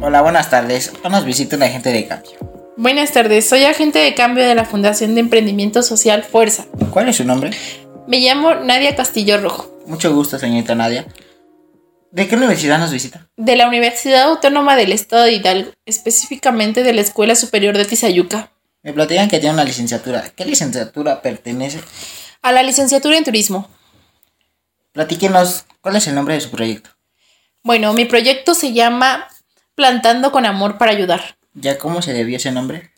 Hola, buenas tardes. Hoy nos visita un agente de cambio. Buenas tardes, soy agente de cambio de la Fundación de Emprendimiento Social Fuerza. ¿Cuál es su nombre? Me llamo Nadia Castillo Rojo, Mucho gusto, señorita Nadia. ¿De qué universidad nos visita? de la Universidad Autónoma del Estado de Hidalgo, específicamente de la Escuela Superior de Tizayuca, Me platican que tiene una licenciatura. ¿Qué licenciatura pertenece? a la licenciatura en Turismo. Platíquenos, ¿cuál es el nombre de su proyecto? Bueno, mi proyecto se llama Plantando con Amor para Ayudar. ¿Ya cómo se debió ese nombre?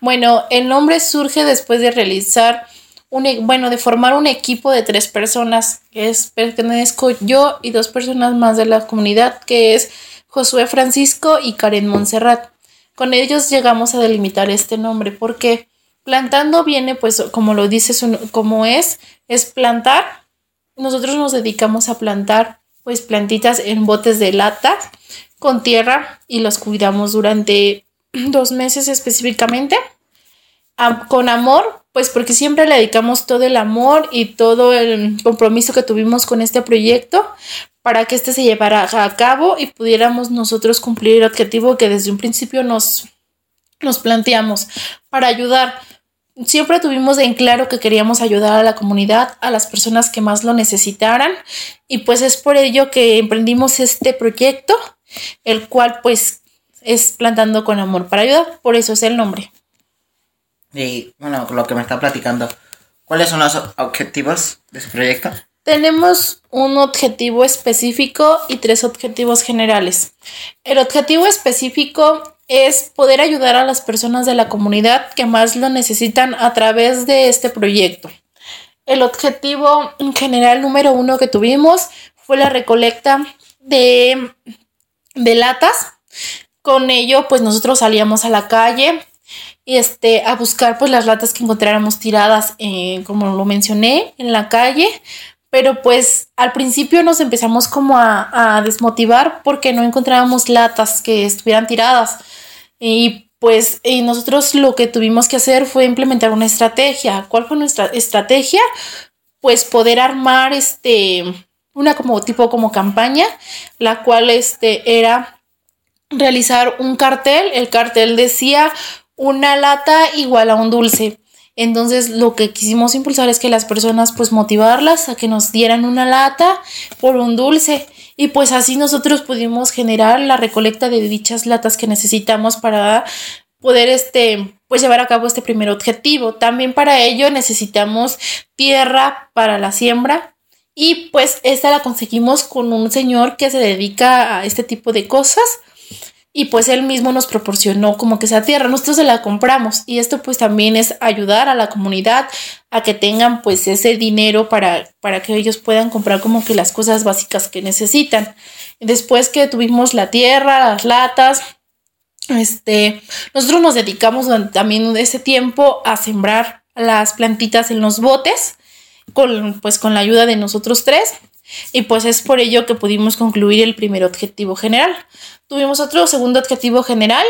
Bueno, el nombre surge después de realizar un, e- bueno, de formar un equipo de tres personas, que es pertenezco yo y dos personas más de la comunidad, que es Josué Francisco y Karen Montserrat. Con ellos llegamos a delimitar este nombre, porque plantando viene, pues, como lo dice su, como es, es plantar. Nosotros nos dedicamos a plantar, pues, plantitas en botes de lata con tierra y los cuidamos durante dos meses específicamente am- con amor, pues porque siempre le dedicamos todo el amor y todo el compromiso que tuvimos con este proyecto para que este se llevara a cabo y pudiéramos nosotros cumplir el objetivo que desde un principio nos, nos planteamos para ayudar. Siempre tuvimos en claro que queríamos ayudar a la comunidad, a las personas que más lo necesitaran y pues es por ello que emprendimos este proyecto, el cual pues es plantando con amor para ayudar, por eso es el nombre. Y bueno, lo que me está platicando. ¿Cuáles son los objetivos de su proyecto? Tenemos un objetivo específico y tres objetivos generales. El objetivo específico es poder ayudar a las personas de la comunidad que más lo necesitan a través de este proyecto. El objetivo general número uno que tuvimos fue la recolecta de, de latas. Con ello, pues nosotros salíamos a la calle este, a buscar pues las latas que encontráramos tiradas, eh, como lo mencioné, en la calle. Pero pues al principio nos empezamos como a, desmotivar porque no encontrábamos latas que estuvieran tiradas. Y pues nosotros lo que tuvimos que hacer fue implementar una estrategia. ¿Cuál fue nuestra estrategia? Pues poder armar este una como tipo como campaña, la cual este era realizar un cartel. El cartel decía una lata igual a un dulce. Entonces lo que quisimos impulsar es que las personas pues motivarlas a que nos dieran una lata por un dulce y pues así nosotros pudimos generar la recolecta de dichas latas que necesitamos para poder este pues llevar a cabo este primer objetivo. También para ello necesitamos tierra para la siembra y pues esta la conseguimos con un señor que se dedica a este tipo de cosas. Y pues él mismo nos proporcionó como que esa tierra, nosotros se la compramos. Y esto pues también es ayudar a la comunidad a que tengan pues ese dinero para, para que ellos puedan comprar como que las cosas básicas que necesitan. Después que tuvimos la tierra, las latas, este, nosotros nos dedicamos también ese tiempo a sembrar las plantitas en los botes pues con la ayuda de nosotros tres y pues es por ello que pudimos concluir el primer objetivo general. Tuvimos otro segundo objetivo general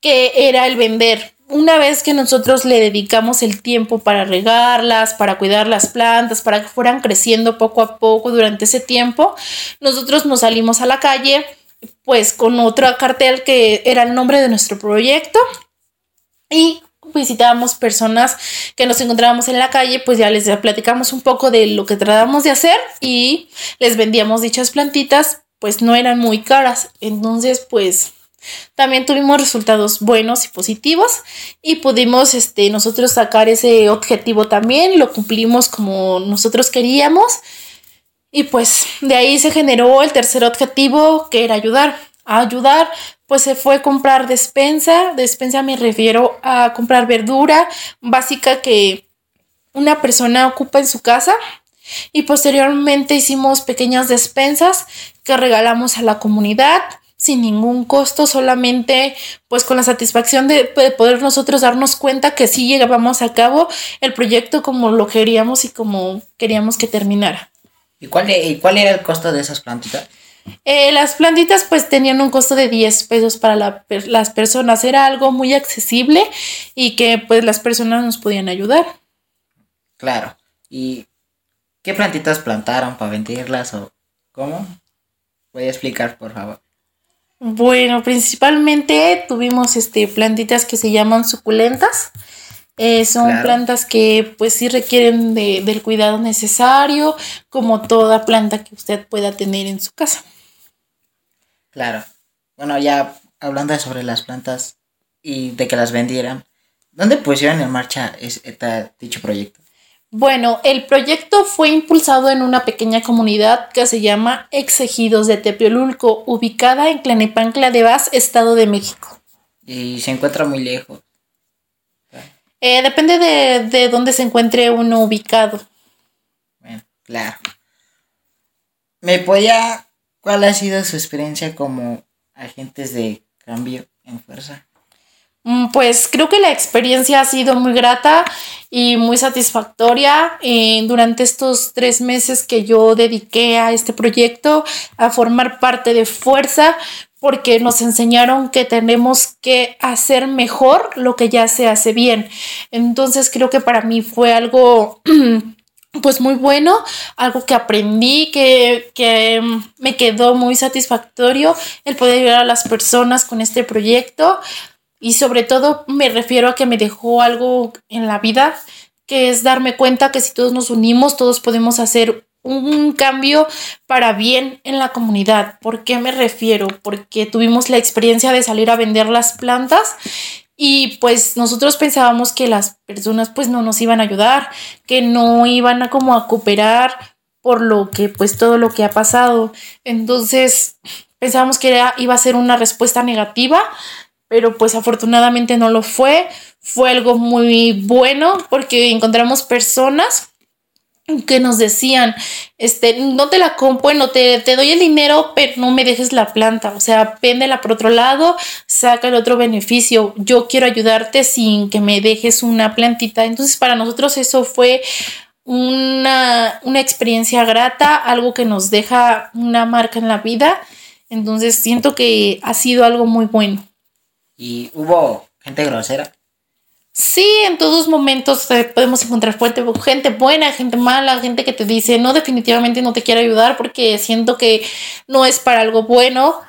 que era el vender. Una vez que nosotros le dedicamos el tiempo para regarlas, para cuidar las plantas, para que fueran creciendo poco a poco durante ese tiempo, nosotros nos salimos a la calle pues con otro cartel que era el nombre de nuestro proyecto y visitábamos personas que nos encontrábamos en la calle, pues ya les platicamos un poco de lo que tratamos de hacer y les vendíamos dichas plantitas, pues no eran muy caras. Entonces, pues también tuvimos resultados buenos y positivos y pudimos este, nosotros sacar ese objetivo también, lo cumplimos como nosotros queríamos y pues de ahí se generó el tercer objetivo que era ayudar. A ayudar, pues se fue comprar despensa. Despensa me refiero a comprar verdura básica que una persona ocupa en su casa. Y posteriormente hicimos pequeñas despensas que regalamos a la comunidad sin ningún costo, solamente pues con la satisfacción de, de poder nosotros darnos cuenta que sí llevábamos a cabo el proyecto como lo queríamos y como queríamos que terminara. ¿Y cuál, y cuál era el costo de esas plantitas? Eh, las plantitas pues tenían un costo de 10 pesos para la las personas. Era algo muy accesible y que pues las personas nos podían ayudar. Claro. ¿Y qué plantitas plantaron para venderlas o cómo? Voy a explicar, por favor. Bueno, principalmente tuvimos este plantitas que se llaman suculentas. Eh, son Claro. plantas que pues sí requieren de- del cuidado necesario, como toda planta que usted pueda tener en su casa. Claro. Bueno, ya hablando sobre las plantas y de que las vendieran, ¿dónde pusieron en marcha es- esta- dicho proyecto? Bueno, el proyecto fue impulsado en una pequeña comunidad que se llama Exegidos de Tepiolulco, ubicada en Tlalnepantla de Vaz, Estado de México. Y se encuentra muy lejos. Eh, depende de, de dónde se encuentre uno ubicado. Bueno, claro. ¿Me podía... ¿Cuál ha sido su experiencia como agentes de cambio en fuerza? Mm, Pues creo que la experiencia ha sido muy grata y muy satisfactoria eh, durante estos tres meses que yo dediqué a este proyecto, a formar parte de Fuerza, porque nos enseñaron que tenemos que hacer mejor lo que ya se hace bien. Entonces creo que para mí fue algo pues muy bueno, algo que aprendí, que, que mm, me quedó muy satisfactorio el poder ayudar a las personas con este proyecto. Y sobre todo me refiero a que me dejó algo en la vida, que es darme cuenta que si todos nos unimos, todos podemos hacer un cambio para bien en la comunidad. ¿Por qué me refiero? Porque tuvimos la experiencia de salir a vender las plantas y pues nosotros pensábamos que las personas pues no nos iban a ayudar, que no iban a como a cooperar por lo que pues todo lo que ha pasado. Entonces pensábamos que era, iba a ser una respuesta negativa, pero pues afortunadamente no lo fue. Fue algo muy bueno porque encontramos personas que nos decían, este, no te la compro, no te, te doy el dinero, pero no me dejes la planta, o sea, véndela por otro lado, saca el otro beneficio, yo quiero ayudarte sin que me dejes una plantita. Entonces, para nosotros eso fue una, una experiencia grata, algo que nos deja una marca en la vida. Entonces, siento que ha sido algo muy bueno. Y hubo gente grosera. Sí, en todos momentos eh, podemos encontrar gente buena, gente mala, gente que te dice, no, definitivamente no te quiero ayudar porque siento que no es para algo bueno.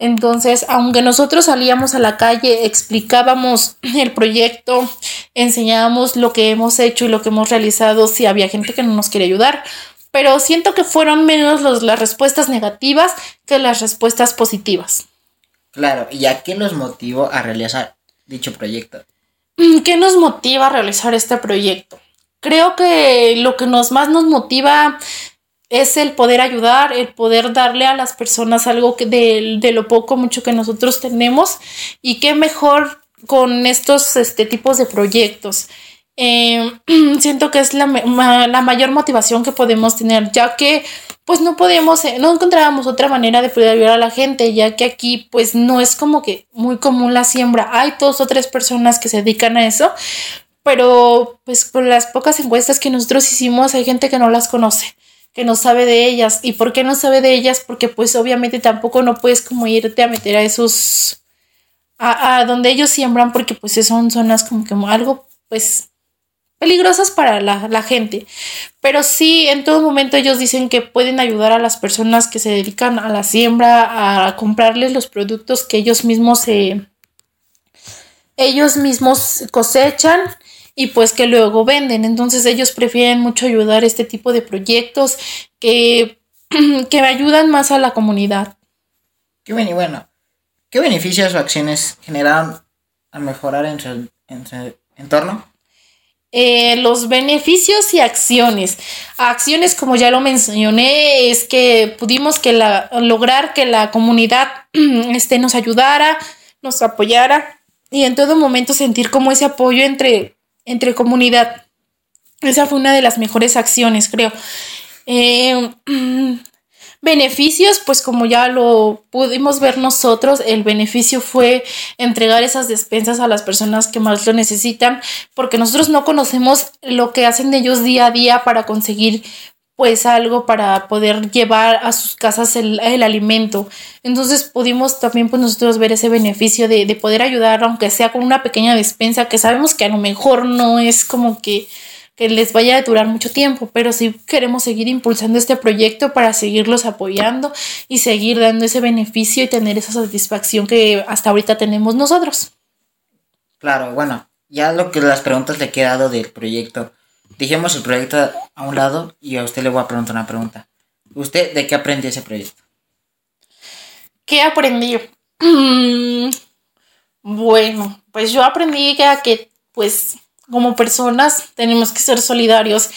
Entonces, aunque nosotros salíamos a la calle, explicábamos el proyecto, enseñábamos lo que hemos hecho y lo que hemos realizado, sí había gente que no nos quería ayudar, pero siento que fueron menos las respuestas negativas que las respuestas positivas. Claro, ¿y a qué los motivó a realizar dicho proyecto? ¿Qué nos motiva a realizar este proyecto? Creo que lo que nos más nos motiva es el poder ayudar, el poder darle a las personas algo de, de lo poco, mucho que nosotros tenemos y qué mejor con estos este, tipos de proyectos. Eh, siento que es la, la mayor motivación que podemos tener, ya que pues no podemos, eh, no encontrábamos otra manera de poder ayudar a la gente, ya que aquí pues no es como que muy común la siembra. Hay dos o tres personas que se dedican a eso, pero pues con las pocas encuestas que nosotros hicimos hay gente que no las conoce, que no sabe de ellas. ¿Y por qué no sabe de ellas? Porque pues obviamente tampoco no puedes como irte a meter a esos, a, a donde ellos siembran, porque pues son zonas como que algo pues peligrosas para la, gente. Pero sí, en todo momento ellos dicen que pueden ayudar a las personas que se dedican a la siembra, a comprarles los productos que ellos mismos ellos mismos cosechan y pues que luego venden. Entonces ellos prefieren mucho ayudar este tipo de proyectos que, que ayudan más a la comunidad. ¿Qué bene- bueno, ¿qué beneficios o acciones generaron al mejorar en en su entorno? Eh, los beneficios y acciones. Acciones, como ya lo mencioné, es que pudimos que la, lograr que la comunidad este, nos ayudara, nos apoyara y en todo momento sentir como ese apoyo entre, entre comunidad. Esa fue una de las mejores acciones, creo. Eh, beneficios, pues como ya lo pudimos ver nosotros, el beneficio fue entregar esas despensas a las personas que más lo necesitan, porque nosotros no conocemos lo que hacen ellos día a día para conseguir pues algo para poder llevar a sus casas el, el alimento. Entonces pudimos también pues nosotros ver ese beneficio de, de poder ayudar, aunque sea con una pequeña despensa, que sabemos que a lo mejor no es como que que les vaya a durar mucho tiempo, pero sí queremos seguir impulsando este proyecto para seguirlos apoyando y seguir dando ese beneficio y tener esa satisfacción que hasta ahorita tenemos nosotros. Claro, bueno, ya lo que las preguntas le he quedado del proyecto. Dijimos el proyecto a un lado y a usted le voy a preguntar una pregunta. ¿Usted de qué aprendió ese proyecto? ¿Qué aprendí? Mm, bueno, pues yo aprendí que, que pues como personas tenemos que ser solidarios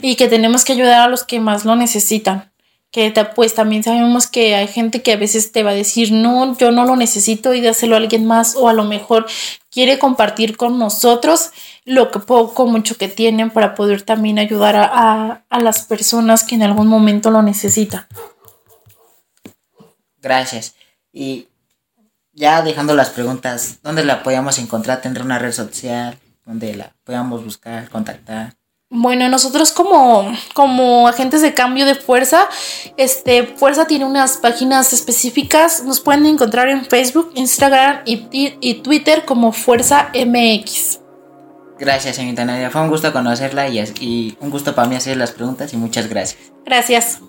y que tenemos que ayudar a los que más lo necesitan. Que pues también sabemos que hay gente que a veces te va a decir, no, yo no lo necesito y dáselo a alguien más o a lo mejor quiere compartir con nosotros lo que poco, mucho que tienen para poder también ayudar a, a las personas que en algún momento lo necesitan. Gracias. Y ya dejando las preguntas, ¿dónde la podemos encontrar? ¿Tendrá una red social? ¿Dónde la podamos buscar, contactar? Bueno, nosotros como, como agentes de cambio de fuerza, este, Fuerza tiene unas páginas específicas. Nos pueden encontrar en Facebook, Instagram y, y Twitter como Fuerza MX. Gracias, señorita Nadia. Fue un gusto conocerla y, y un gusto para mí hacer las preguntas y muchas gracias. Gracias.